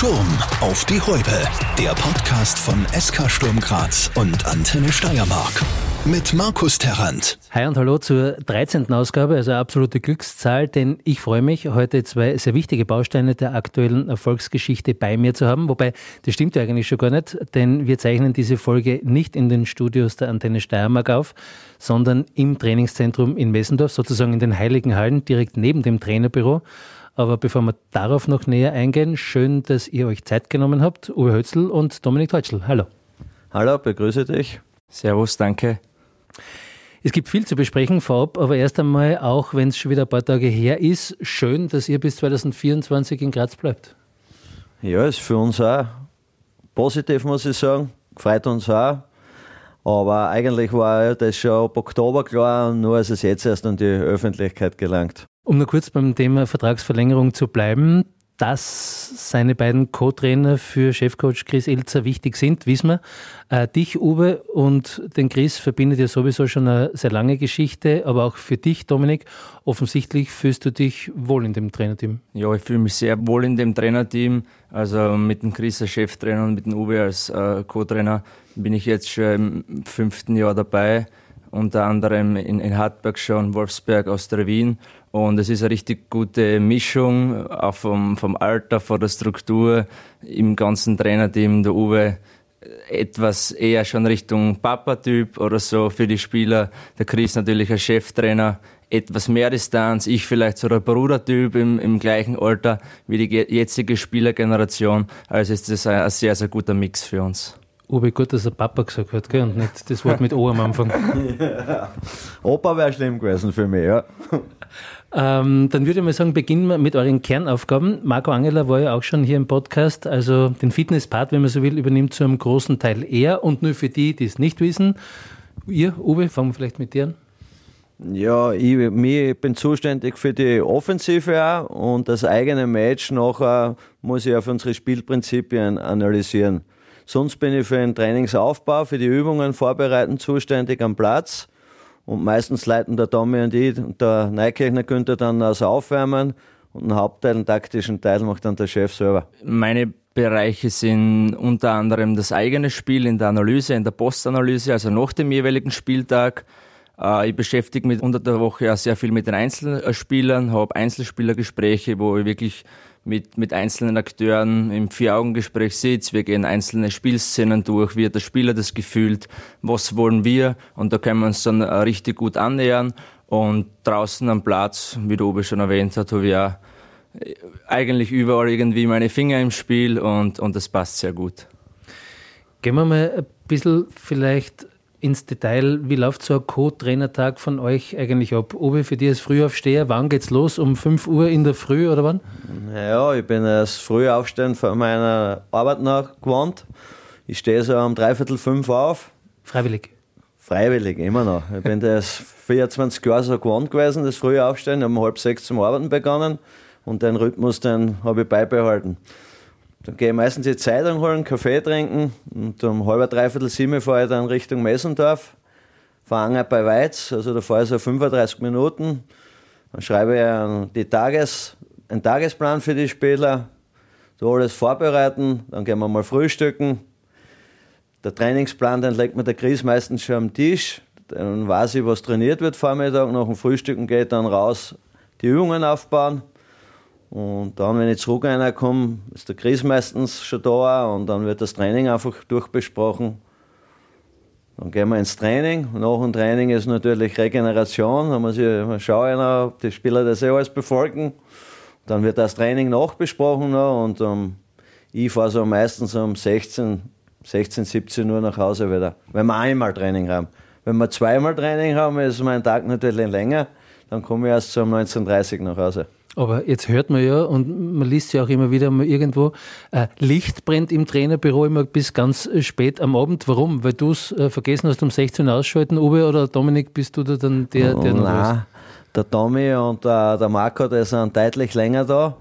Sturm auf die Häupe. Der Podcast von SK Sturm Graz und Antenne Steiermark. Mit Markus Terrant. Hi und hallo zur 13. Ausgabe, also absolute Glückszahl, denn ich freue mich, heute zwei sehr wichtige Bausteine der aktuellen Erfolgsgeschichte bei mir zu haben. Wobei, das stimmt ja eigentlich schon gar nicht, denn wir zeichnen diese Folge nicht in den Studios der Antenne Steiermark auf, sondern im Trainingszentrum in Messendorf, sozusagen in den Heiligen Hallen, direkt neben dem Trainerbüro. Aber bevor wir darauf noch näher eingehen, schön, dass ihr euch Zeit genommen habt. Uwe Hötzl und Dominik Teutschl. Hallo. Hallo, begrüße dich. Servus, danke. Es gibt viel zu besprechen vorab, aber erst einmal, auch wenn es schon wieder ein paar Tage her ist, schön, dass ihr bis 2024 in Graz bleibt. Ja, ist für uns auch positiv, muss ich sagen. Freut uns auch. Aber eigentlich war das schon ab Oktober klar, nur ist es jetzt erst an die Öffentlichkeit gelangt. Um nur kurz beim Thema Vertragsverlängerung zu bleiben, dass seine beiden Co-Trainer für Chefcoach Chris Ilzer wichtig sind, wissen wir. Äh, dich, Uwe, und den Chris verbindet ja sowieso schon eine sehr lange Geschichte, aber auch für dich, Dominik, offensichtlich fühlst du dich wohl in dem Trainerteam. Ja, ich fühle mich sehr wohl in dem Trainerteam. Also mit dem Chris als Cheftrainer und mit dem Uwe als äh, Co-Trainer bin ich jetzt schon im fünften Jahr dabei unter anderem in, in Hartberg schon, Wolfsberg, Austria Wien. Und es ist eine richtig gute Mischung, auch vom, vom Alter, von der Struktur, im ganzen Trainerteam. Der Uwe etwas eher schon Richtung Papa-Typ oder so für die Spieler. Der Chris natürlich als Cheftrainer, etwas mehr Distanz. Ich vielleicht so der Brudertyp im, im gleichen Alter wie die jetzige Spielergeneration. Also ist das ein, ein sehr, sehr guter Mix für uns. Uwe, gut, dass er Papa gesagt hat, gell? und nicht das Wort mit O am Anfang. ja. Opa wäre schlimm gewesen für mich, ja. Ähm, dann würde ich mal sagen, beginnen wir mit euren Kernaufgaben. Marco Angela war ja auch schon hier im Podcast, also den Fitnesspart, wenn man so will, übernimmt zu einem großen Teil er. Und nur für die, die es nicht wissen, ihr, Uwe, fangen wir vielleicht mit dir an. Ja, ich, ich bin zuständig für die Offensive auch und das eigene Match nachher muss ich auf unsere Spielprinzipien analysieren. Sonst bin ich für den Trainingsaufbau, für die Übungen vorbereiten zuständig am Platz. Und meistens leiten der Tommy und ich und der Neukirchner Günther dann das Aufwärmen und einen Hauptteil, einen taktischen Teil macht dann der Chef selber. Meine Bereiche sind unter anderem das eigene Spiel in der Analyse, in der Postanalyse, also nach dem jeweiligen Spieltag. Äh, ich beschäftige mich unter der Woche auch sehr viel mit den Einzelspielern, habe Einzelspielergespräche, wo ich wirklich mit, mit einzelnen Akteuren im Vier-Augen-Gespräch sitze. Wir gehen einzelne Spielszenen durch, wie hat der Spieler das gefühlt, was wollen wir und da können wir uns dann äh, richtig gut annähern. Und draußen am Platz, wie der Obi schon erwähnt hat, habe ich auch äh, eigentlich überall irgendwie meine Finger im Spiel und, und das passt sehr gut. Gehen wir mal ein bisschen vielleicht ins Detail, wie läuft so ein Co-Trainertag von euch eigentlich ab? Obi, für dich als Frühaufsteher, wann geht's los? Um 5 Uhr in der Früh oder wann? Ja, ich bin als Frühaufstehen von meiner Arbeit nach gewohnt. Ich stehe so um dreiviertel fünf auf. Freiwillig? Freiwillig, immer noch. Ich bin das 24 Jahre so gewohnt gewesen, das frühe Aufstehen. Ich habe um halb sechs zum Arbeiten begonnen und den Rhythmus, den habe ich beibehalten. Dann gehe ich meistens die Zeitung holen, Kaffee trinken und um halb dreiviertel sieben fahre ich dann Richtung Messendorf, fahre bei Weiz, also da fahre ich so 35 Minuten. Dann schreibe ich die Tages, einen Tagesplan für die Spieler, so alles vorbereiten, dann gehen wir mal frühstücken. Der Trainingsplan, den legt mir der Chris meistens schon am Tisch. Dann weiß ich, was trainiert wird Vormittag. Nach dem Frühstücken geht dann raus die Übungen aufbauen. Und dann, wenn ich zurück reinkomme, ist der Chris meistens schon da und dann wird das Training einfach durchbesprochen. Dann gehen wir ins Training. Nach dem Training ist natürlich Regeneration. Da muss ich mal schauen, ob die Spieler das eh alles befolgen. Dann wird das Training nachbesprochen und um, ich fahre so meistens um 16, 16, 17 Uhr nach Hause wieder, wenn wir einmal Training haben. Wenn wir zweimal Training haben, ist mein Tag natürlich länger. Dann komme ich erst um 19.30 Uhr nach Hause. Aber jetzt hört man ja und man liest ja auch immer wieder mal irgendwo, äh, Licht brennt im Trainerbüro immer bis ganz äh, spät am Abend. Warum? Weil du es äh, vergessen hast, um 16 Uhr ausschalten, Uwe oder Dominik, bist du da dann der, der noch Nein, der Tommy und der, der Marco, die sind deutlich länger da.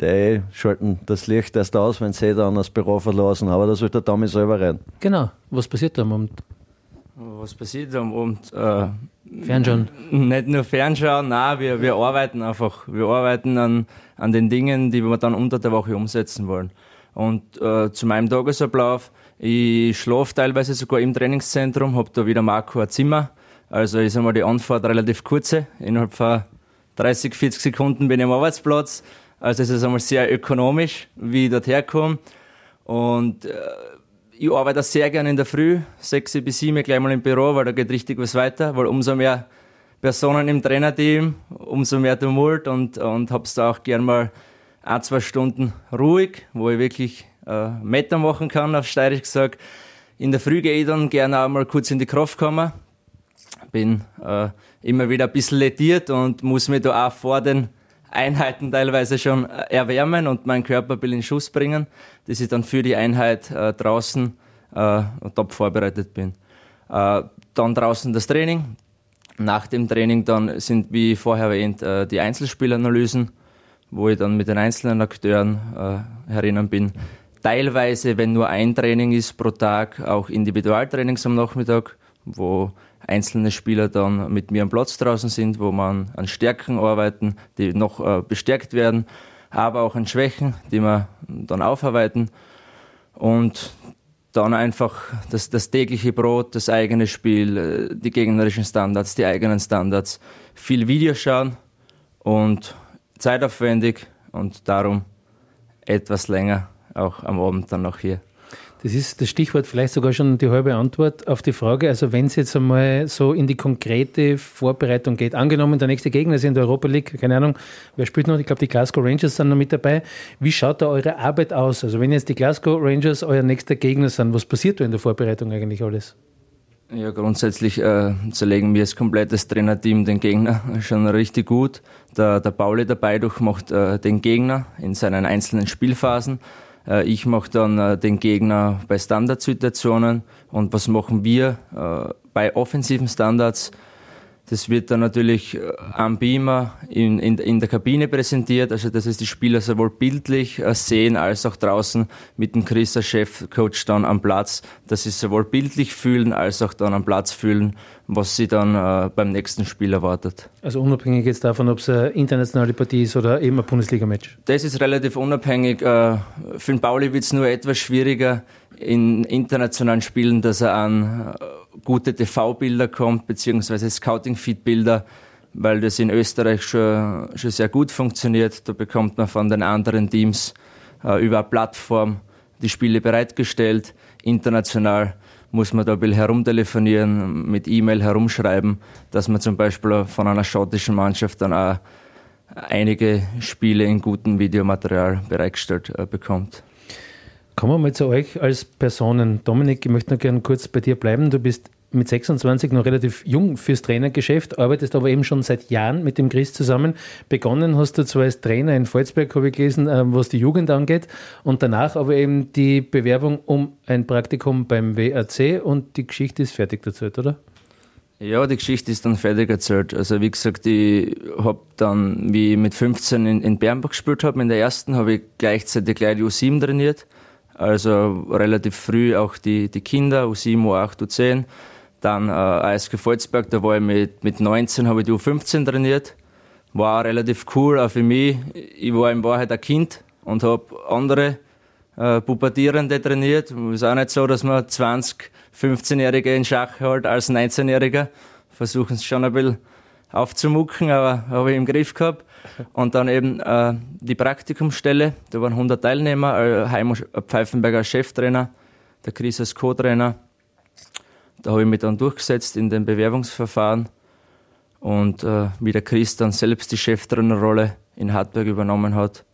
Die schalten das Licht erst aus, wenn sie dann das Büro verlassen. Aber das wird der Tommy selber reden. Genau. Was passiert da am Abend? Was passiert am Abend? Äh, Fernschauen? Nicht nur Fernschauen, nein, wir, wir arbeiten einfach. Wir arbeiten an, an den Dingen, die wir dann unter der Woche umsetzen wollen. Und äh, zu meinem Tagesablauf, ich schlafe teilweise sogar im Trainingszentrum, habe da wieder Marco ein Zimmer. Also ist einmal die Anfahrt relativ kurze. Innerhalb von 30, 40 Sekunden bin ich am Arbeitsplatz. Also es ist einmal sehr ökonomisch, wie ich dort herkomme. Und äh, ich arbeite sehr gerne in der Früh, 6 bis 7 gleich mal im Büro, weil da geht richtig was weiter, weil umso mehr Personen im Trainerteam, umso mehr Tumult und, und hab's da auch gern mal ein, zwei Stunden ruhig, wo ich wirklich äh, Meter machen kann, auf Steirisch gesagt. In der Früh gehe ich dann gerne auch mal kurz in die Kraftkammer. Bin äh, immer wieder ein bisschen lediert und muss mich da auch vor den Einheiten teilweise schon äh, erwärmen und meinen Körper ein bisschen in Schuss bringen, dass ich dann für die Einheit äh, draußen äh, top vorbereitet bin. Äh, dann draußen das Training. Nach dem Training dann sind, wie vorher erwähnt, äh, die Einzelspielanalysen, wo ich dann mit den einzelnen Akteuren äh, herinnen bin. Teilweise, wenn nur ein Training ist pro Tag, auch Individualtrainings am Nachmittag, wo einzelne Spieler dann mit mir am Platz draußen sind, wo man an Stärken arbeiten, die noch äh, bestärkt werden, aber auch an Schwächen, die wir dann aufarbeiten. Und dann einfach das, das tägliche Brot, das eigene Spiel, äh, die gegnerischen Standards, die eigenen Standards, viel Videos schauen und zeitaufwendig und darum etwas länger auch am Abend dann noch hier. Das ist das Stichwort vielleicht sogar schon die halbe Antwort auf die Frage. Also wenn es jetzt einmal so in die konkrete Vorbereitung geht, angenommen der nächste Gegner ist in der Europa League, keine Ahnung, wer spielt noch? Ich glaube die Glasgow Rangers sind noch mit dabei. Wie schaut da eure Arbeit aus? Also wenn jetzt die Glasgow Rangers euer nächster Gegner sind, was passiert da in der Vorbereitung eigentlich alles? Ja, grundsätzlich äh, zerlegen wir als komplettes Trainerteam den Gegner schon richtig gut. Der, der Pauli dabei macht äh, den Gegner in seinen einzelnen Spielphasen. Äh, ich mache dann äh, den Gegner bei Standardsituationen und was machen wir äh, bei offensiven Standards? Das wird dann natürlich äh, am Beamer in, in, in der Kabine präsentiert, also dass es die Spieler sowohl bildlich äh, sehen als auch draußen mit dem Chris, der Chefcoach, dann am Platz, dass sie sowohl bildlich fühlen als auch dann am Platz fühlen, was sie dann äh, beim nächsten Spiel erwartet. Also unabhängig jetzt davon, ob es eine internationale Partie ist oder eben ein Bundesliga-Match? Das ist relativ unabhängig. Äh, für den Pauli wird es nur etwas schwieriger in internationalen Spielen, dass er an äh, gute TV-Bilder kommt, beziehungsweise Scouting-Feed-Bilder, weil das in Österreich schon, schon sehr gut funktioniert. Da bekommt man von den anderen Teams äh, über eine Plattform die Spiele bereitgestellt. International muss man da ein bisschen herumtelefonieren, mit E-Mail herumschreiben, dass man zum Beispiel von einer schottischen Mannschaft dann auch einige Spiele in gutem Videomaterial bereitgestellt äh, bekommt. Kommen wir mal zu euch als Personen. Dominik, ich möchte noch gerne kurz bei dir bleiben. Du bist mit 26 noch relativ jung fürs Trainergeschäft, arbeitest aber eben schon seit Jahren mit dem Chris zusammen. Begonnen hast du zwar als Trainer in Volzberg, habe ich gelesen, ähm, was die Jugend angeht, und danach aber eben die Bewerbung um ein Praktikum beim WAC und die Geschichte ist fertig erzählt, oder? Ja, die Geschichte ist dann fertig erzählt. Also wie gesagt, ich habe dann, wie ich mit 15 in, in Bernburg gespielt habe, in der ersten, habe ich gleichzeitig gleich die U7 trainiert also relativ früh auch die, die Kinder, U7, U8, U10. Dann äh, ASG Volzberg, da war ich mit, mit 19, habe ich die U15 trainiert. War auch relativ cool, auch für mich. Ich war in Wahrheit ein Kind und habe andere äh, Pubertierende trainiert. Es ist auch nicht so, dass man 20, 15-Jährige in Schach hält als 19-Jähriger. Versuchen es schon ein bisschen aufzumucken, aber habe ich im Griff gehabt. Und dann eben äh, die Praktikumsstelle, da waren 100 Teilnehmer, äh, Heimo Pfeifenberger Cheftrainer, der Chris als Co-Trainer. Da habe ich mich dann durchgesetzt in dem Bewerbungsverfahren. Und äh, wie der Chris dann selbst die Cheftrainerrolle in Hartberg übernommen hat,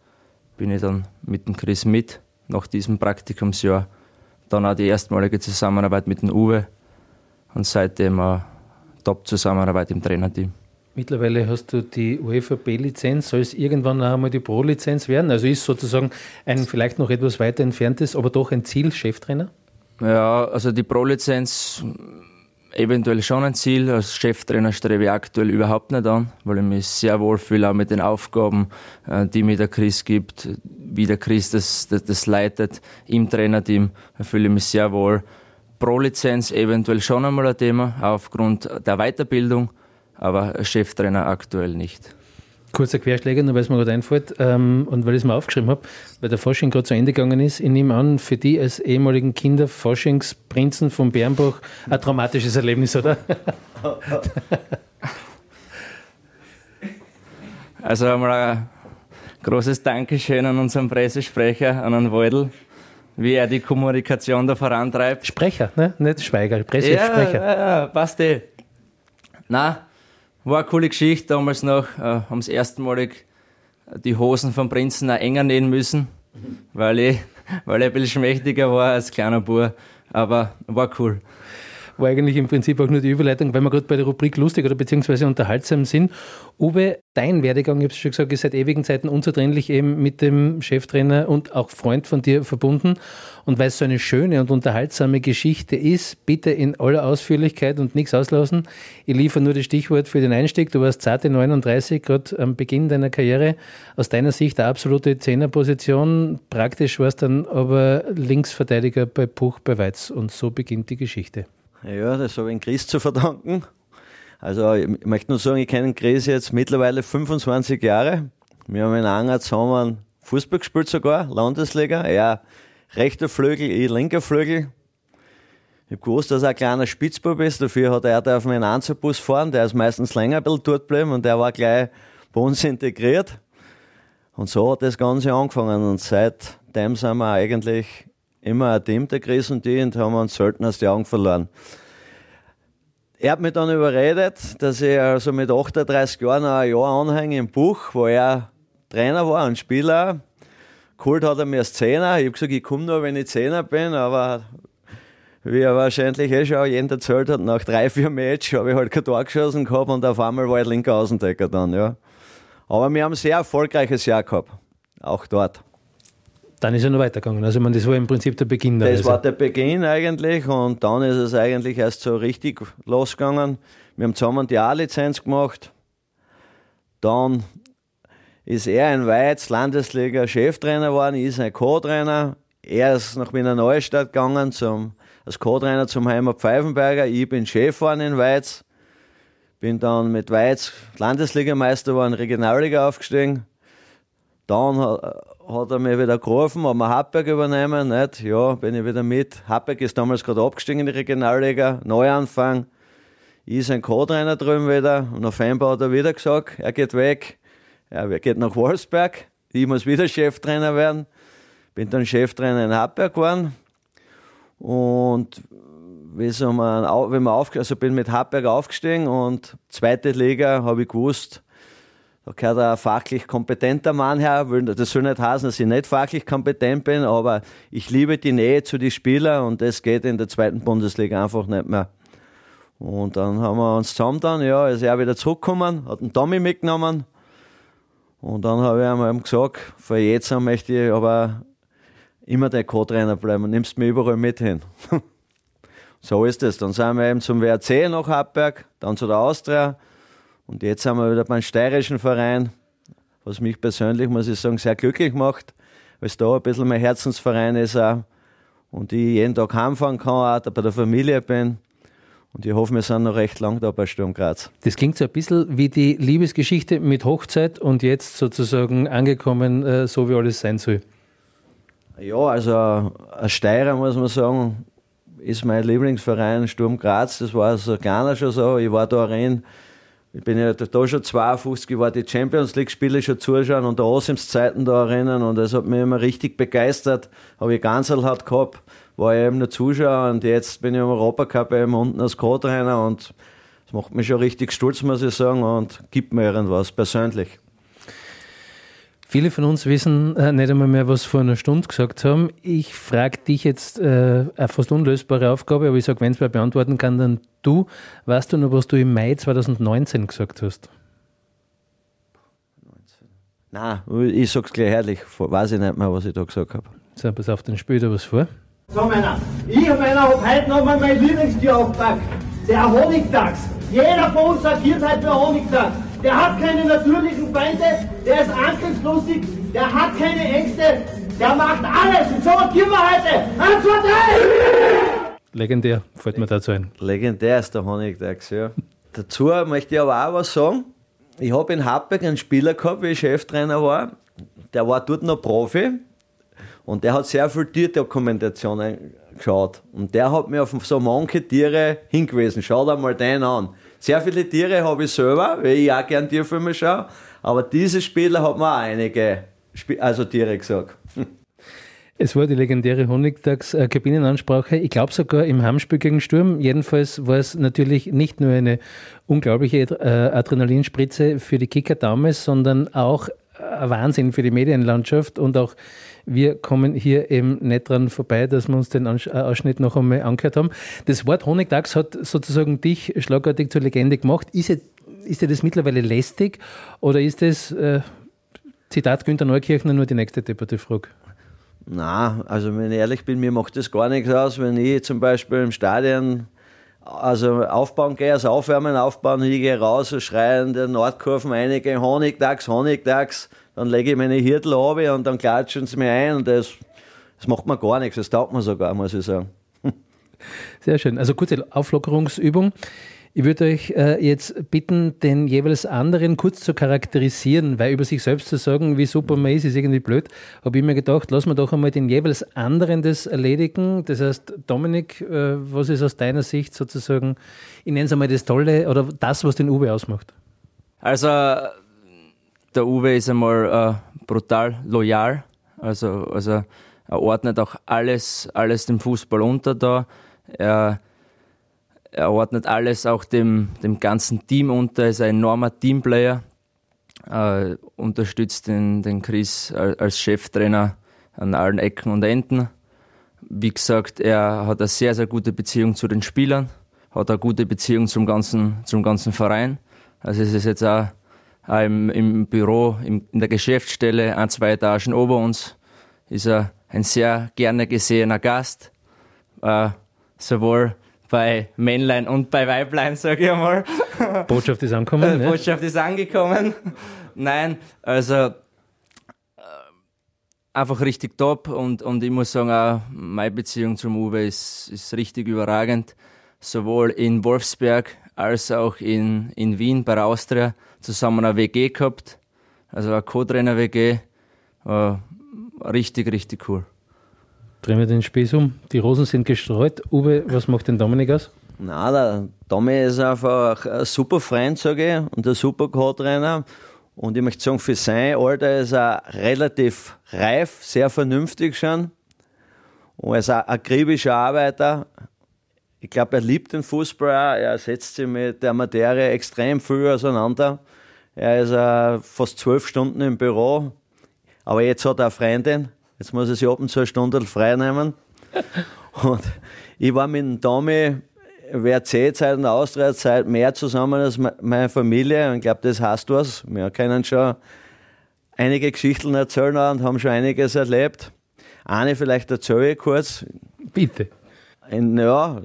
bin ich dann mit dem Chris mit nach diesem Praktikumsjahr. Dann auch die erstmalige Zusammenarbeit mit dem Uwe und seitdem eine Top-Zusammenarbeit im Trainerteam. Mittlerweile hast du die UEFA B-Lizenz, soll es irgendwann auch einmal die Pro-Lizenz werden? Also ist sozusagen ein vielleicht noch etwas weiter entferntes, aber doch ein Ziel, Cheftrainer? Ja, also die Pro-Lizenz eventuell schon ein Ziel. Als Cheftrainer strebe ich aktuell überhaupt nicht an, weil ich mich sehr wohl fühle, auch mit den Aufgaben, äh, die mir der Chris gibt, wie der Chris das, das, das leitet im Trainerteam, fühle ich mich sehr wohl. Pro-Lizenz eventuell schon einmal ein Thema, aufgrund der Weiterbildung aber Cheftrainer aktuell nicht. Kurzer Querschläger, nur weil es mir gerade einfällt ähm, und weil ich es mir aufgeschrieben habe, weil der Fasching gerade zu Ende gegangen ist. Ich nehme an, für die als ehemaligen Kinder Faschingsprinzen von Bernbach ein traumatisches Erlebnis, oder? Also einmal ein großes Dankeschön an unseren Pressesprecher, an den Waldl, wie er die Kommunikation da vorantreibt. Sprecher, ne? nicht Schweiger, Pressesprecher. Ja, ja, ja, passt eh. Na, war eine coole Geschichte. Damals noch äh, haben das erste Mal die Hosen vom Prinzen auch enger nähen müssen, weil ich, weil ich ein bisschen schmächtiger war als kleiner Bub. Aber war cool war eigentlich im Prinzip auch nur die Überleitung, weil wir gerade bei der Rubrik lustig oder beziehungsweise unterhaltsam sind. Uwe, dein Werdegang, ich habe es schon gesagt, ist seit ewigen Zeiten unzertrennlich eben mit dem Cheftrainer und auch Freund von dir verbunden. Und weil es so eine schöne und unterhaltsame Geschichte ist, bitte in aller Ausführlichkeit und nichts auslassen. Ich liefere nur das Stichwort für den Einstieg. Du warst zarte 39, gerade am Beginn deiner Karriere. Aus deiner Sicht eine absolute Zehnerposition. Praktisch warst dann aber Linksverteidiger bei Puch bei Weiz. Und so beginnt die Geschichte. Ja, das habe ich Chris zu verdanken. Also ich möchte nur sagen, ich kenne Chris jetzt mittlerweile 25 Jahre. Wir haben in Anger zusammen Fußball gespielt sogar, Landesliga. Er rechter Flügel, ich linker Flügel. Ich habe gewusst, dass er ein kleiner Spitzbub ist. Dafür hat er auf meinen Einzelbus fahren. Der ist meistens länger ein bisschen dort geblieben und der war gleich bei uns integriert. Und so hat das Ganze angefangen. Und seitdem sind wir eigentlich immer ein Team, der Chris und die, und haben uns selten aus den Augen verloren. Er hat mich dann überredet, dass ich also mit 38 Jahren ein Jahr anhänge im Buch, wo er Trainer war und Spieler. Geholt hat er mir als Zehner. Ich habe gesagt, ich komme nur, wenn ich Zehner bin, aber wie er wahrscheinlich eh schon jeden erzählt hat, nach drei, vier Matches habe ich halt kein Tor geschossen gehabt und auf einmal war ich linker Außendecker dann, ja. Aber wir haben ein sehr erfolgreiches Jahr gehabt. Auch dort. Dann ist er noch weitergegangen. Also, man, das war im Prinzip der Beginn der Das Reise. war der Beginn eigentlich und dann ist es eigentlich erst so richtig losgegangen. Wir haben zusammen die A-Lizenz gemacht. Dann ist er in Weiz Landesliga Cheftrainer geworden, ich ist ein Co-Trainer. Er ist nach Wiener Neustadt gegangen zum, als Co-Trainer zum Heimat Pfeifenberger. Ich bin Chef geworden in Weiz. Bin dann mit Weiz Landesligameister geworden, Regionalliga aufgestiegen. Dann hat er mich wieder gerufen, haben wir Happberg übernehmen, nicht? Ja, bin ich wieder mit. Happberg ist damals gerade abgestiegen in die Regionalliga, Neuanfang. Ist ein Co-Trainer drüben wieder. Im November hat er wieder gesagt, er geht weg. Er geht nach Wolfsberg. Ich muss wieder Cheftrainer werden. Bin dann Cheftrainer in Happberg geworden. Und wie so man, wenn man auf, also bin mit Happberg aufgestiegen und zweite Liga habe ich gewusst, da gehört ein fachlich kompetenter Mann her. Das soll nicht heißen, dass ich nicht fachlich kompetent bin, aber ich liebe die Nähe zu den Spielern und das geht in der zweiten Bundesliga einfach nicht mehr. Und dann haben wir uns zusammen dann, ja, ist er wieder zurückgekommen, hat einen Tommy mitgenommen. Und dann habe ich ihm gesagt, für jetzt möchte ich aber immer der Co-Trainer bleiben und nimmst mich überall mit hin. so ist es. Dann sind wir eben zum WRC nach Happberg, dann zu der Austria und jetzt sind wir wieder beim steirischen Verein, was mich persönlich, muss ich sagen, sehr glücklich macht, weil es da ein bisschen mein Herzensverein ist auch. Und ich jeden Tag heimfahren kann, auch da bei der Familie bin. Und ich hoffe, wir sind noch recht lang da bei Sturm Graz. Das klingt so ein bisschen wie die Liebesgeschichte mit Hochzeit und jetzt sozusagen angekommen, äh, so wie alles sein soll. Ja, also ein Steirer, muss man sagen, ist mein Lieblingsverein Sturm Graz. Das war so kleiner schon so. Ich war da rein ich bin ja da schon 52 geworden, die Champions League-Spiele schon zuschauen und der Osims Zeiten da erinnern und das hat mich immer richtig begeistert. Habe ich ganz halt gehabt, war ich eben nur Zuschauer und jetzt bin ich im Europacup eben unten als Co-Trainer und das macht mich schon richtig stolz, muss ich sagen, und gibt mir irgendwas persönlich. Viele von uns wissen äh, nicht einmal mehr, was vor einer Stunde gesagt haben. Ich frage dich jetzt äh, eine fast unlösbare Aufgabe, aber ich sage, wenn es wer beantworten kann, dann du. Weißt du noch, was du im Mai 2019 gesagt hast? Nein, ich sag's gleich ehrlich, weiß ich nicht mehr, was ich da gesagt habe. So, pass auf, dann spiel da was vor. So, Männer, ich meiner hab heute nochmal mein Lieblingstier aufgepackt. Der Honigdachs. Jeder von uns agiert heute für Honigdachs. Der hat keine natürlichen Feinde, der ist angriffslustig, der hat keine Ängste, der macht alles. Und so agieren wir heute. Eins, zwei, drei! Legendär, fällt mir dazu ein. Legendär ist der Honigdachs, ja. Dazu möchte ich aber auch was sagen. ich habe in Happig einen Spieler gehabt, wie ich Cheftrainer war. Der war dort noch Profi und der hat sehr viel Tierdokumentationen geschaut. Und der hat mir auf so manche Tiere hingewiesen. Schau dir mal den an. Sehr viele Tiere habe ich selber, weil ich auch gerne Tierfilme schaue. Aber diese Spieler hat mir auch einige also Tiere gesagt. Es war die legendäre Honigtags-Kabinenansprache. Ich glaube sogar im Heimspiel gegen Sturm. Jedenfalls war es natürlich nicht nur eine unglaubliche äh, Adrenalinspritze für die Kicker damals, sondern auch ein Wahnsinn für die Medienlandschaft und auch wir kommen hier eben nicht dran vorbei, dass wir uns den äh, Ausschnitt noch einmal angehört haben. Das Wort Honigdachs hat sozusagen dich schlagartig zur Legende gemacht. Ist, es, ist dir das mittlerweile lästig oder ist das, äh, Zitat Günter Neukirchner, nur die nächste Debatte-Frage? Na, also wenn ich ehrlich bin, mir macht das gar nichts aus, wenn ich zum Beispiel im Stadion also aufbauen gehe, also aufwärmen, aufbauen, ich gehe raus, schreien der Nordkurven einige Honigdachs, Honigdachs, dann lege ich meine Hirtel ab und dann klatschen sie mir ein und das, das macht mir gar nichts, das taugt mir sogar, muss ich sagen. Sehr schön. Also kurze Auflockerungsübung. Ich würde euch äh, jetzt bitten, den jeweils anderen kurz zu charakterisieren, weil über sich selbst zu sagen, wie super man ist, ist irgendwie blöd. Habe ich mir gedacht, lassen wir doch einmal den jeweils anderen das erledigen. Das heißt, Dominik, äh, was ist aus deiner Sicht sozusagen, ich nenne es einmal das Tolle oder das, was den Uwe ausmacht? Also, der Uwe ist einmal äh, brutal loyal. Also, also er ordnet auch alles, alles dem Fußball unter da. Er er ordnet alles auch dem, dem ganzen Team unter, ist ein enormer Teamplayer, äh, unterstützt den, den Chris als Cheftrainer an allen Ecken und Enden. Wie gesagt, er hat eine sehr, sehr gute Beziehung zu den Spielern, hat eine gute Beziehung zum ganzen, zum ganzen Verein. Also es ist jetzt auch, auch im, im, Büro, im, in der Geschäftsstelle, ein, zwei Etagen ober uns, ist er ein sehr gerne gesehener Gast. Äh, sowohl bei Männlein und bei Weiblein, sage ich einmal. Botschaft ist angekommen. ne? Botschaft ist angekommen. Nein, also äh, einfach richtig top und, und ich muss sagen, auch meine Beziehung zum Uwe ist, ist richtig überragend. Sowohl in Wolfsberg als auch in, in Wien bei der Austria zusammen eine WG gehabt, also eine Co-Trainer-WG. Äh, richtig, richtig cool. Drehen wir den Spieß um. Die Rosen sind gestreut. Uwe, was macht den Dominik aus? Na, der Domi ist einfach ein super Freund, sage ich, und ein super Co-Trainer. Und ich möchte sagen, für sein Alter ist er relativ reif, sehr vernünftig schon. Und er ist ein akribischer Arbeiter. Ich glaube, er liebt den Fußball. Er setzt sich mit der Materie extrem viel auseinander. Er ist uh, fast zwölf Stunden im Büro. Aber jetzt hat er eine Freundin, Jetzt muss ich sich ab und zu eine Stunde frei nehmen. Und ich war mit dem Tommy WRC-Zeit und Austria-Zeit mehr zusammen als meine Familie. Und ich glaube, das heißt was. Wir können schon einige Geschichten erzählen und haben schon einiges erlebt. Eine vielleicht erzähle ich kurz. Bitte. In, ja,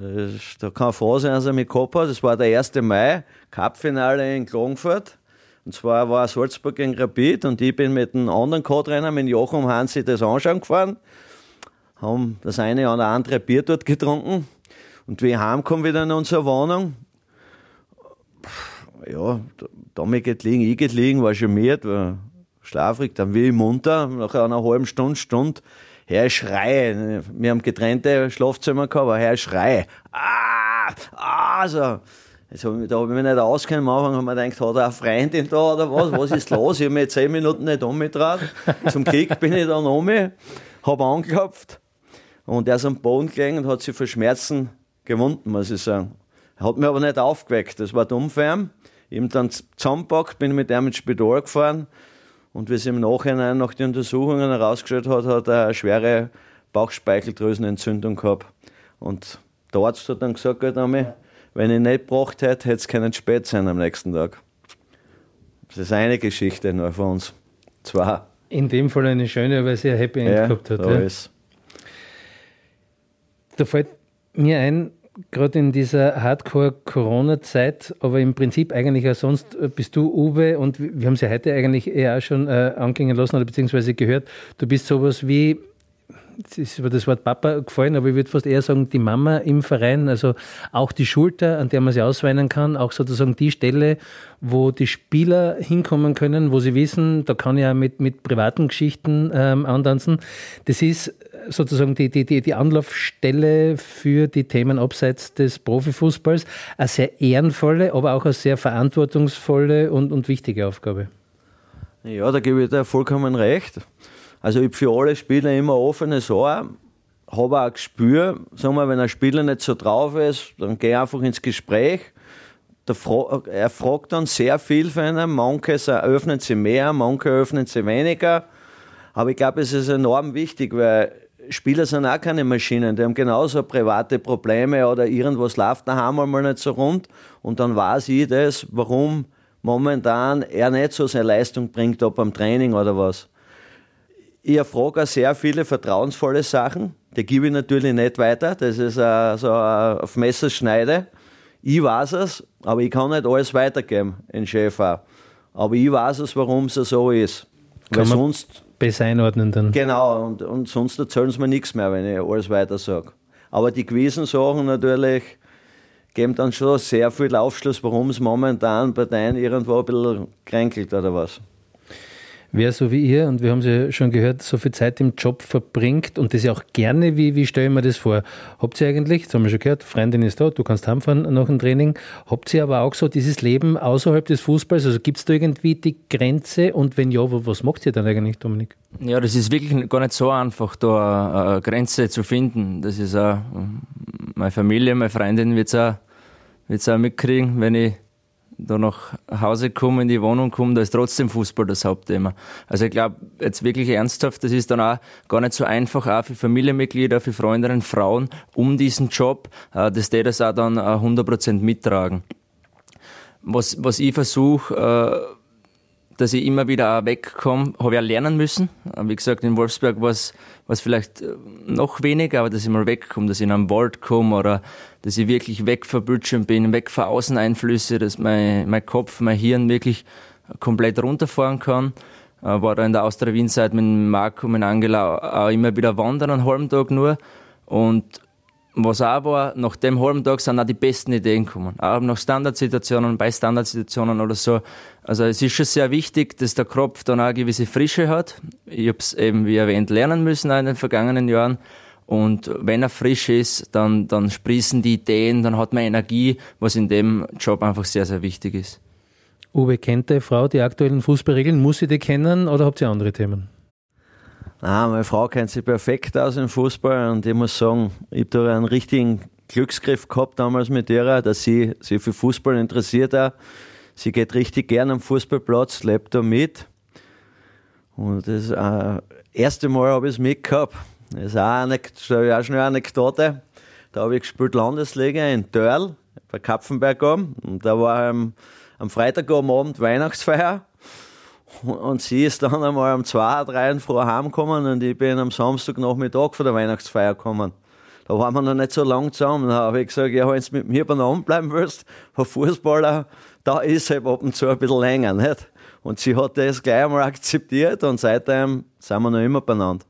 da kann froh sein, dass er mich gehabt hat. Das war der 1. Mai, Cup-Finale in Klagenfurt. Und zwar war Salzburg gegen Rapid und ich bin mit einem anderen Co-Trainer, mit Joachim Hansi, das anschauen gefahren. Haben das eine oder andere Bier dort getrunken. Und wie ich heimkomme wieder in unsere Wohnung, ja, Tommy geht liegen, ich geht liegen, war charmiert, war schlafrig, dann wie ich munter, nach einer halben Stunde, Stunde, Herr Schrei. Wir haben getrennte Schlafzimmer gehabt, aber Herr Schrei. Ah, ah, so. Jetzt ich, da habe ich mich nicht auskennen. Am Anfang haben wir gedacht, hat er eine Freundin da oder was? Was ist los? Ich habe mich zehn Minuten nicht umgetraut. Zum Kick bin ich dann um, habe angeklopft und er ist am Boden gelegen und hat sich für Schmerzen gewunden, muss ich sagen. Er hat mich aber nicht aufgeweckt. Das war dumm für ihn. Ich habe dann zusammengepackt, bin mit ihm ins Spital gefahren und wie es im Nachhinein nach den Untersuchungen herausgestellt hat, hat er eine schwere Bauchspeicheldrüsenentzündung gehabt. Und der Arzt hat dann gesagt, einmal, wenn ich nicht gebracht hätte, hätte es können spät sein am nächsten Tag. Das ist eine Geschichte nur von uns. Zwei. In dem Fall eine schöne, weil sie ein Happy End ja, gehabt hat. Da, ja. ist. da fällt mir ein, gerade in dieser Hardcore-Corona-Zeit, aber im Prinzip eigentlich auch sonst äh, bist du, Uwe, und wir haben es ja heute eigentlich eher auch schon äh, angehen lassen oder beziehungsweise gehört, du bist sowas wie es ist über das Wort Papa gefallen, aber ich würde fast eher sagen, die Mama im Verein, also auch die Schulter, an der man sich ausweinen kann, auch sozusagen die Stelle, wo die Spieler hinkommen können, wo sie wissen, da kann ich ja mit, mit privaten Geschichten ähm, antanzen. Das ist sozusagen die, die, die, die Anlaufstelle für die Themen abseits des Profifußballs. Eine sehr ehrenvolle, aber auch eine sehr verantwortungsvolle und, und wichtige Aufgabe. Ja, da gebe ich dir vollkommen recht. Also ich für alle Spieler immer offenes Ohr, habe auch ein Gespür. Sagen wir, wenn ein Spieler nicht so drauf ist, dann gehe ich einfach ins Gespräch. er fragt dann sehr viel von einem. Manche öffnen sie mehr, manche öffnen sie weniger. Aber ich glaube, es ist enorm wichtig, weil Spieler sind auch keine Maschinen, die haben genauso private Probleme oder irgendwas läuft daheim einmal nicht so rund. Und dann weiß ich das, warum momentan er nicht so seine Leistung bringt, ob am Training oder was. Ich erfrage auch sehr viele vertrauensvolle Sachen. Die gebe ich natürlich nicht weiter. Das ist uh, so uh, auf Messerschneide. Ich weiß es, aber ich kann nicht alles weitergeben in Schäfer. Aber ich weiß es, warum es so ist. Kann Weil sonst. Besser einordnen dann. Genau, und, und sonst erzählen sie mir nichts mehr, wenn ich alles weiter sage. Aber die gewissen Sachen natürlich geben dann schon sehr viel Aufschluss, warum es momentan bei denen irgendwo ein bisschen kränkelt oder was. Wer so wie ihr, und wir haben es ja schon gehört, so viel Zeit im Job verbringt und das ja auch gerne, wie, wie stelle ich mir das vor? Habt ihr eigentlich, das haben wir schon gehört, Freundin ist da, du kannst heimfahren nach dem Training, habt ihr aber auch so dieses Leben außerhalb des Fußballs? Also gibt es da irgendwie die Grenze und wenn ja, was macht ihr dann eigentlich, Dominik? Ja, das ist wirklich gar nicht so einfach, da eine Grenze zu finden. Das ist auch, meine Familie, meine Freundin wird es auch, auch mitkriegen, wenn ich da nach Hause komme, in die Wohnung komme, da ist trotzdem Fußball das Hauptthema. Also ich glaube, jetzt wirklich ernsthaft, das ist dann auch gar nicht so einfach, auch für Familienmitglieder, für Freundinnen, Frauen, um diesen Job, äh, dass die das auch dann 100% äh, mittragen. Was, was ich versuche, äh, dass ich immer wieder auch wegkomme, habe ich auch lernen müssen. Wie gesagt, in Wolfsberg war es vielleicht noch weniger, aber dass ich mal wegkomme, dass ich in einen Wald komme oder dass ich wirklich weg von Bildschirm bin, weg von Außeneinflüsse, dass mein, mein Kopf, mein Hirn wirklich komplett runterfahren kann. Äh, war da in der Austria-Wien-Zeit mit Marco, mit Angela auch immer wieder wandern, einen halben Tag nur. Und was auch war, nach dem halben Tag sind auch die besten Ideen gekommen. Auch nach Standardsituationen, bei Standardsituationen oder so. Also es ist schon sehr wichtig, dass der Kopf dann auch eine gewisse Frische hat. Ich habe es eben, wie erwähnt, lernen müssen in den vergangenen Jahren. Und wenn er frisch ist, dann, dann sprießen die Ideen, dann hat man Energie, was in dem Job einfach sehr, sehr wichtig ist. Uwe, kennt die Frau die aktuellen Fußballregeln? Muss sie die kennen oder habt ihr andere Themen? Ah, meine Frau kennt sich perfekt aus im Fußball und ich muss sagen, ich habe da einen richtigen Glücksgriff gehabt damals mit ihr, dass sie sich für Fußball interessiert auch. Sie geht richtig gern am Fußballplatz, lebt da mit. Und das äh, erste Mal habe ich es mitgehabt. Das ist auch, eine, auch schon eine Anekdote. Da habe ich gespielt Landesliga in Dörl, bei Kapfenberg oben. Und da war am, am Freitag am Abend Weihnachtsfeier. Und sie ist dann einmal um zwei, drei früh heimgekommen und ich bin am Samstagnachmittag von der Weihnachtsfeier gekommen. Da waren wir noch nicht so lang zusammen. Da habe ich gesagt, ja, wenn du mit mir beieinander bleiben willst, ein Fußballer, da ist halt ab und zu ein bisschen länger, nicht? Und sie hat das gleich einmal akzeptiert und seitdem sind wir noch immer beieinander.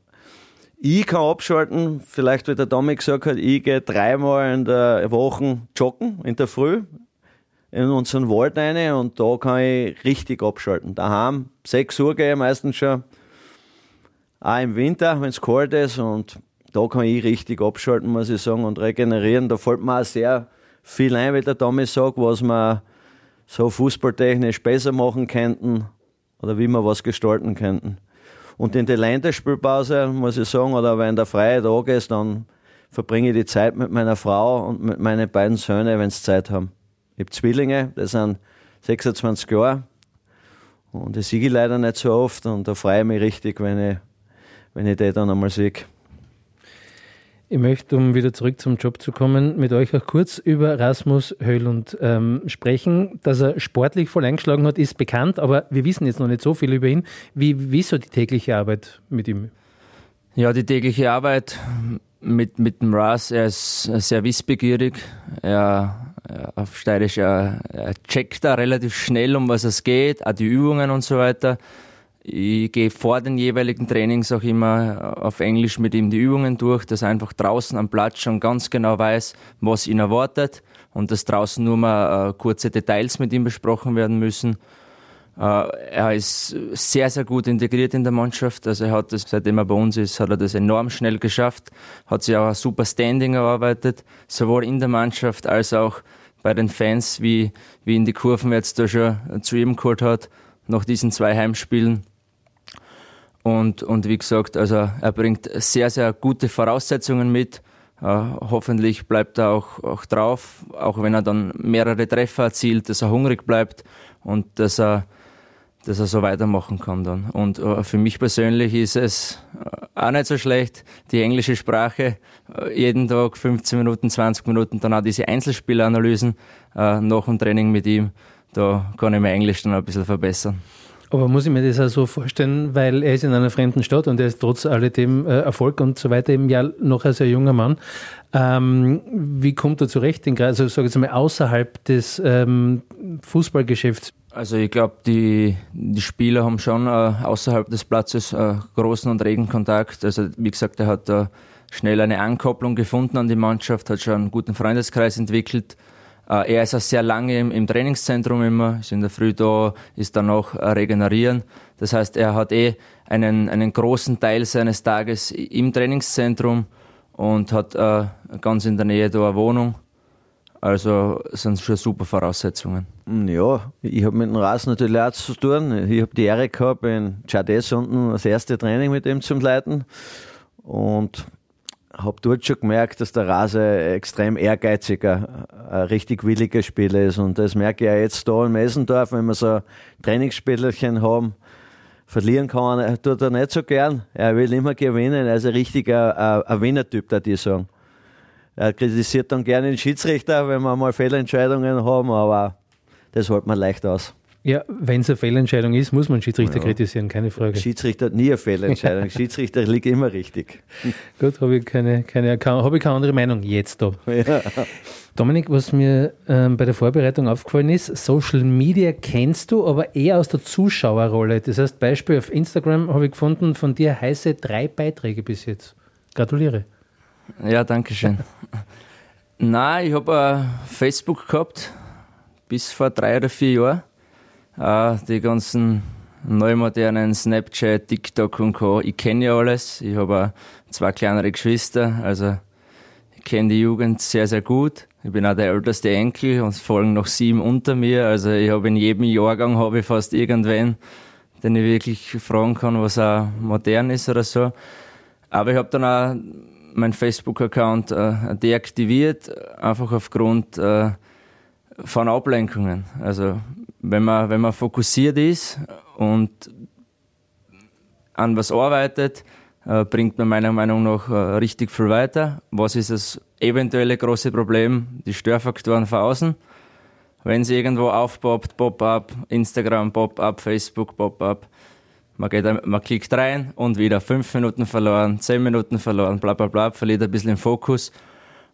Ich kann abschalten, vielleicht wie der Tommy gesagt hat, ich gehe dreimal in der Woche joggen, in der Früh, in unseren Wald rein und da kann ich richtig abschalten. Daheim, 6 Uhr gehe ich meistens schon, auch im Winter, wenn es kalt ist und da kann ich richtig abschalten, muss ich sagen, und regenerieren. Da fällt mir auch sehr viel ein, wie der Tommy sagt, was wir so fußballtechnisch besser machen könnten oder wie wir was gestalten könnten. Und in der Länderspielpause, muss ich sagen, oder wenn der freie Tag ist, dann verbringe ich die Zeit mit meiner Frau und mit meinen beiden Söhnen, wenn sie Zeit haben. Ich habe Zwillinge, die sind 26 Jahre. Und ich sehe leider nicht so oft und da freue ich mich richtig, wenn ich, wenn ich die dann einmal sehe. Ich möchte, um wieder zurück zum Job zu kommen, mit euch auch kurz über Rasmus Höhlund ähm, sprechen. Dass er sportlich voll eingeschlagen hat, ist bekannt, aber wir wissen jetzt noch nicht so viel über ihn. Wie, wie ist so die tägliche Arbeit mit ihm? Ja, die tägliche Arbeit mit, mit dem Ras, er ist sehr wissbegierig. Er, er auf Steirisch, er, er checkt da relativ schnell, um was es geht, auch die Übungen und so weiter. Ich gehe vor den jeweiligen Trainings auch immer auf Englisch mit ihm die Übungen durch, dass er einfach draußen am Platz schon ganz genau weiß, was ihn erwartet und dass draußen nur mal äh, kurze Details mit ihm besprochen werden müssen. Äh, er ist sehr, sehr gut integriert in der Mannschaft. Also er hat das, seitdem er bei uns ist, hat er das enorm schnell geschafft, hat sich auch ein super Standing erarbeitet, sowohl in der Mannschaft als auch bei den Fans, wie, wie in die Kurven jetzt da schon zu ihm geholt hat, nach diesen zwei Heimspielen. Und, und wie gesagt, also er bringt sehr, sehr gute Voraussetzungen mit. Äh, hoffentlich bleibt er auch, auch drauf, auch wenn er dann mehrere Treffer erzielt, dass er hungrig bleibt und dass er, dass er so weitermachen kann dann. Und äh, für mich persönlich ist es äh, auch nicht so schlecht, die englische Sprache, äh, jeden Tag 15 Minuten, 20 Minuten, dann auch diese Einzelspielanalysen äh, nach dem Training mit ihm, da kann ich mein Englisch dann ein bisschen verbessern. Aber muss ich mir das auch so vorstellen, weil er ist in einer fremden Stadt und er ist trotz alledem äh, Erfolg und so weiter eben ja noch ein sehr junger Mann. Ähm, wie kommt er zurecht, also sage ich jetzt mal außerhalb des ähm, Fußballgeschäfts? Also ich glaube, die, die Spieler haben schon äh, außerhalb des Platzes äh, großen und regen Kontakt. Also wie gesagt, er hat äh, schnell eine Ankopplung gefunden an die Mannschaft, hat schon einen guten Freundeskreis entwickelt. Äh, er ist auch sehr lange im, im, Trainingszentrum immer, ist in der Früh da, ist dann auch äh, regenerieren. Das heißt, er hat eh einen, einen großen Teil seines Tages im Trainingszentrum und hat äh, ganz in der Nähe da eine Wohnung. Also sind schon super Voraussetzungen. Hm, ja, ich habe mit dem Rasen natürlich auch zu tun. Ich habe die Ehre gehabt, in Chades unten das erste Training mit ihm zu leiten. Und habe dort schon gemerkt, dass der Rase extrem ehrgeiziger, ein richtig williger Spieler ist. Und das merke ich ja jetzt da in Messendorf, wenn wir so Trainingsspielerchen haben. Verlieren kann er, tut er nicht so gern. Er will immer gewinnen. Er ist ein richtiger ein Winnertyp, da die sagen. Er kritisiert dann gerne den Schiedsrichter, wenn wir mal Fehlentscheidungen haben, aber das hält man leicht aus. Ja, wenn es eine Fehlentscheidung ist, muss man Schiedsrichter ja. kritisieren, keine Frage. Schiedsrichter hat nie eine Fehlentscheidung. Schiedsrichter liegt immer richtig. Gut, habe ich keine, keine, hab ich keine andere Meinung jetzt da. Ja. Dominik, was mir ähm, bei der Vorbereitung aufgefallen ist, Social Media kennst du, aber eher aus der Zuschauerrolle. Das heißt, Beispiel auf Instagram habe ich gefunden, von dir heiße drei Beiträge bis jetzt. Gratuliere. Ja, danke schön. Nein, ich habe Facebook gehabt, bis vor drei oder vier Jahren äh, die ganzen neumodernen Snapchat, TikTok und Co. Ich kenne ja alles. Ich habe zwei kleinere Geschwister, also ich kenne die Jugend sehr, sehr gut. Ich bin auch der älteste Enkel und es folgen noch sieben unter mir. Also ich habe in jedem Jahrgang habe ich fast irgendwen, den ich wirklich fragen kann, was auch modern ist oder so. Aber ich habe dann auch meinen Facebook-Account äh, deaktiviert, einfach aufgrund äh, von Ablenkungen. Also wenn man, wenn man fokussiert ist und an was arbeitet, äh, bringt man meiner Meinung nach äh, richtig viel weiter. Was ist das eventuelle große Problem? Die Störfaktoren von außen. Wenn sie irgendwo aufpoppt, Pop-up, Instagram, Pop-up, Facebook, Pop-up, man, geht, man klickt rein und wieder fünf Minuten verloren, zehn Minuten verloren, bla bla bla, verliert ein bisschen den Fokus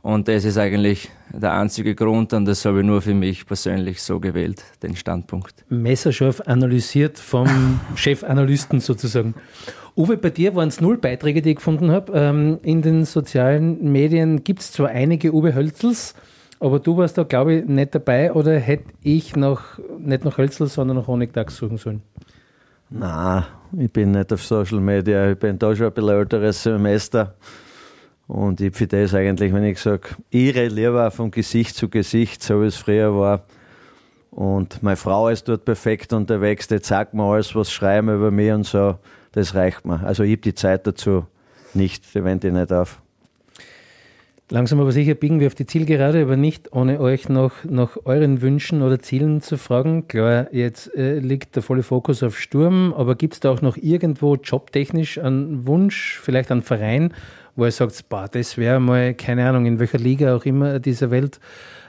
und das ist eigentlich der einzige Grund und das habe ich nur für mich persönlich so gewählt, den Standpunkt. Messerscharf analysiert vom Chefanalysten sozusagen. Uwe, bei dir waren es null Beiträge, die ich gefunden habe. Ähm, in den sozialen Medien gibt es zwar einige Uwe Hölzels, aber du warst da, glaube ich, nicht dabei oder hätte ich noch, nicht nach Hölzel, sondern nach Honigdachs suchen sollen? Na, ich bin nicht auf Social Media, ich bin da schon ein bisschen älteres Semester. Und ich finde das eigentlich, wenn ich sage, ihre lieber vom Gesicht zu Gesicht, so wie es früher war. Und meine Frau ist dort perfekt unterwegs, die sagt mir alles, was schreiben über mich und so. Das reicht mir. Also ich habe die Zeit dazu nicht, die wende ich nicht auf. Langsam aber sicher biegen wir auf die Zielgerade, aber nicht ohne euch noch nach euren Wünschen oder Zielen zu fragen. Klar, jetzt äh, liegt der volle Fokus auf Sturm, aber gibt es da auch noch irgendwo jobtechnisch einen Wunsch, vielleicht einen Verein, wo ihr sagt, boah, das wäre mal, keine Ahnung, in welcher Liga auch immer dieser Welt,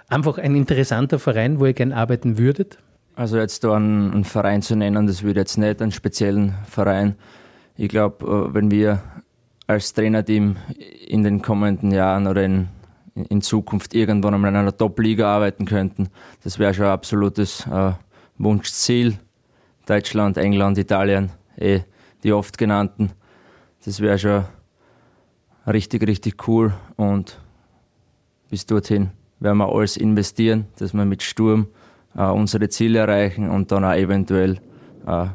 einfach ein interessanter Verein, wo ihr gerne arbeiten würdet? Also jetzt da einen, einen Verein zu nennen, das würde jetzt nicht einen speziellen Verein. Ich glaube, äh, wenn wir als Trainerteam in den kommenden Jahren oder in, in Zukunft irgendwann einmal in einer Top-Liga arbeiten könnten, das wäre schon ein absolutes äh, Wunschziel. Deutschland, England, Italien, eh die oft genannten. Das wäre schon richtig, richtig cool und bis dorthin werden wir alles investieren, dass wir mit Sturm äh, unsere Ziele erreichen und dann auch eventuell äh,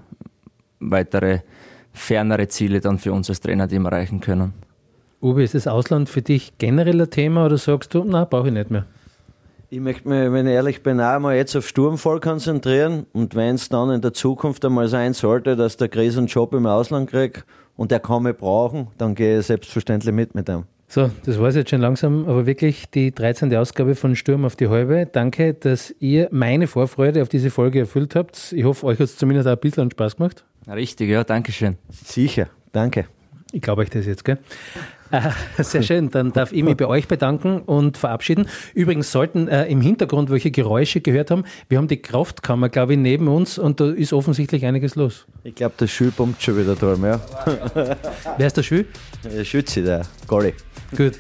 weitere fernere Ziele dann für uns als Trainerteam erreichen können. Uwe, ist das Ausland für dich generell ein Thema oder sagst du, na, brauche ich nicht mehr? Ich möchte mich, wenn ich ehrlich bin, auch mal jetzt auf Sturm voll konzentrieren. Und wenn es dann in der Zukunft einmal sein sollte, dass der Chris einen Job im Ausland kriegt und er kann mich brauchen, dann gehe ich selbstverständlich mit mit ihm. So, das war es jetzt schon langsam, aber wirklich die 13. Ausgabe von Sturm auf die Halbe. Danke, dass ihr meine Vorfreude auf diese Folge erfüllt habt. Ich hoffe, euch hat es zumindest auch ein bisschen Spaß gemacht. Richtig, ja, danke schön. Sicher, danke. Ich glaube euch das jetzt, gell? Äh, sehr schön, dann darf ich mich bei euch bedanken und verabschieden. Übrigens sollten äh, im Hintergrund welche Geräusche gehört haben. Wir haben die Kraftkammer, glaube ich, neben uns und da ist offensichtlich einiges los. Ich glaube, der Schül pumpt schon wieder drum, ja. Wer ist der Schül? Der Schütze, der Golli. Gut.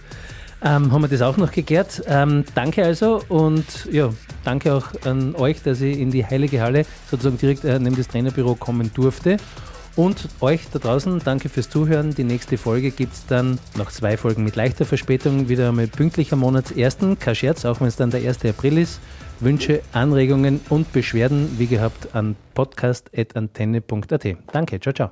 Ähm, haben wir das auch noch geklärt. Ähm, danke also und ja, danke auch an euch, dass ich in die Heilige Halle sozusagen direkt äh, neben das Trainerbüro kommen durfte. Und euch da draußen, danke fürs Zuhören. Die nächste Folge gibt es dann nach zwei Folgen mit leichter Verspätung wieder einmal pünktlich am Monatsersten. Kein Scherz, auch wenn es dann der 1. April ist. Wünsche, Anregungen und Beschwerden, wie gehabt, an podcast.antenne.at. Danke, ciao, ciao.